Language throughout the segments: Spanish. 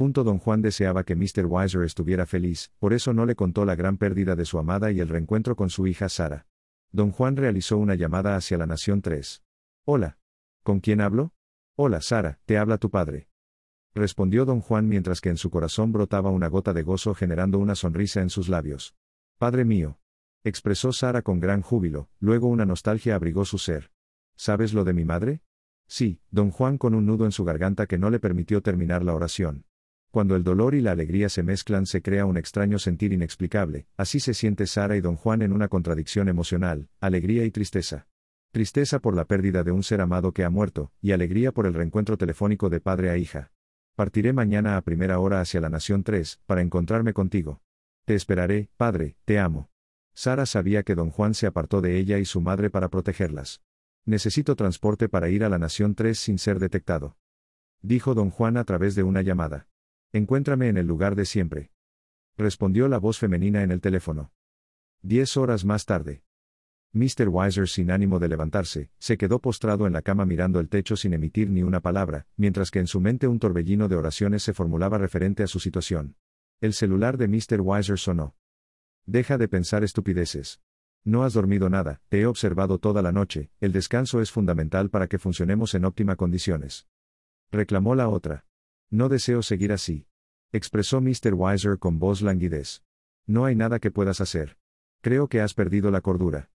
Punto don Juan deseaba que Mr. Weiser estuviera feliz, por eso no le contó la gran pérdida de su amada y el reencuentro con su hija Sara. Don Juan realizó una llamada hacia la Nación 3. Hola. ¿Con quién hablo? Hola Sara, te habla tu padre. Respondió don Juan mientras que en su corazón brotaba una gota de gozo generando una sonrisa en sus labios. Padre mío. Expresó Sara con gran júbilo, luego una nostalgia abrigó su ser. ¿Sabes lo de mi madre? Sí, don Juan con un nudo en su garganta que no le permitió terminar la oración. Cuando el dolor y la alegría se mezclan se crea un extraño sentir inexplicable, así se siente Sara y don Juan en una contradicción emocional, alegría y tristeza. Tristeza por la pérdida de un ser amado que ha muerto, y alegría por el reencuentro telefónico de padre a hija. Partiré mañana a primera hora hacia la Nación 3, para encontrarme contigo. Te esperaré, padre, te amo. Sara sabía que don Juan se apartó de ella y su madre para protegerlas. Necesito transporte para ir a la Nación 3 sin ser detectado. Dijo don Juan a través de una llamada. Encuéntrame en el lugar de siempre. Respondió la voz femenina en el teléfono. Diez horas más tarde. Mr. Weiser, sin ánimo de levantarse, se quedó postrado en la cama mirando el techo sin emitir ni una palabra, mientras que en su mente un torbellino de oraciones se formulaba referente a su situación. El celular de Mr. Weiser sonó. Deja de pensar estupideces. No has dormido nada, te he observado toda la noche, el descanso es fundamental para que funcionemos en óptima condiciones. Reclamó la otra. No deseo seguir así. Expresó Mr. Weiser con voz languidez. No hay nada que puedas hacer. Creo que has perdido la cordura.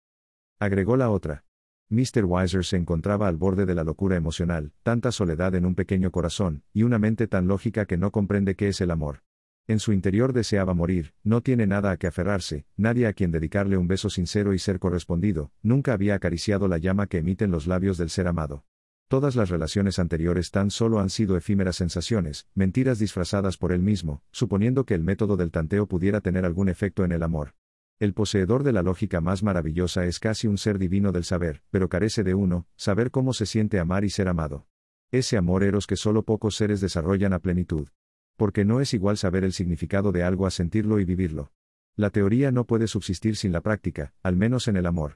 Agregó la otra. Mr. Weiser se encontraba al borde de la locura emocional, tanta soledad en un pequeño corazón, y una mente tan lógica que no comprende qué es el amor. En su interior deseaba morir, no tiene nada a que aferrarse, nadie a quien dedicarle un beso sincero y ser correspondido, nunca había acariciado la llama que emiten los labios del ser amado. Todas las relaciones anteriores tan solo han sido efímeras sensaciones, mentiras disfrazadas por él mismo, suponiendo que el método del tanteo pudiera tener algún efecto en el amor. El poseedor de la lógica más maravillosa es casi un ser divino del saber, pero carece de uno, saber cómo se siente amar y ser amado. Ese amor eros que solo pocos seres desarrollan a plenitud. Porque no es igual saber el significado de algo a sentirlo y vivirlo. La teoría no puede subsistir sin la práctica, al menos en el amor.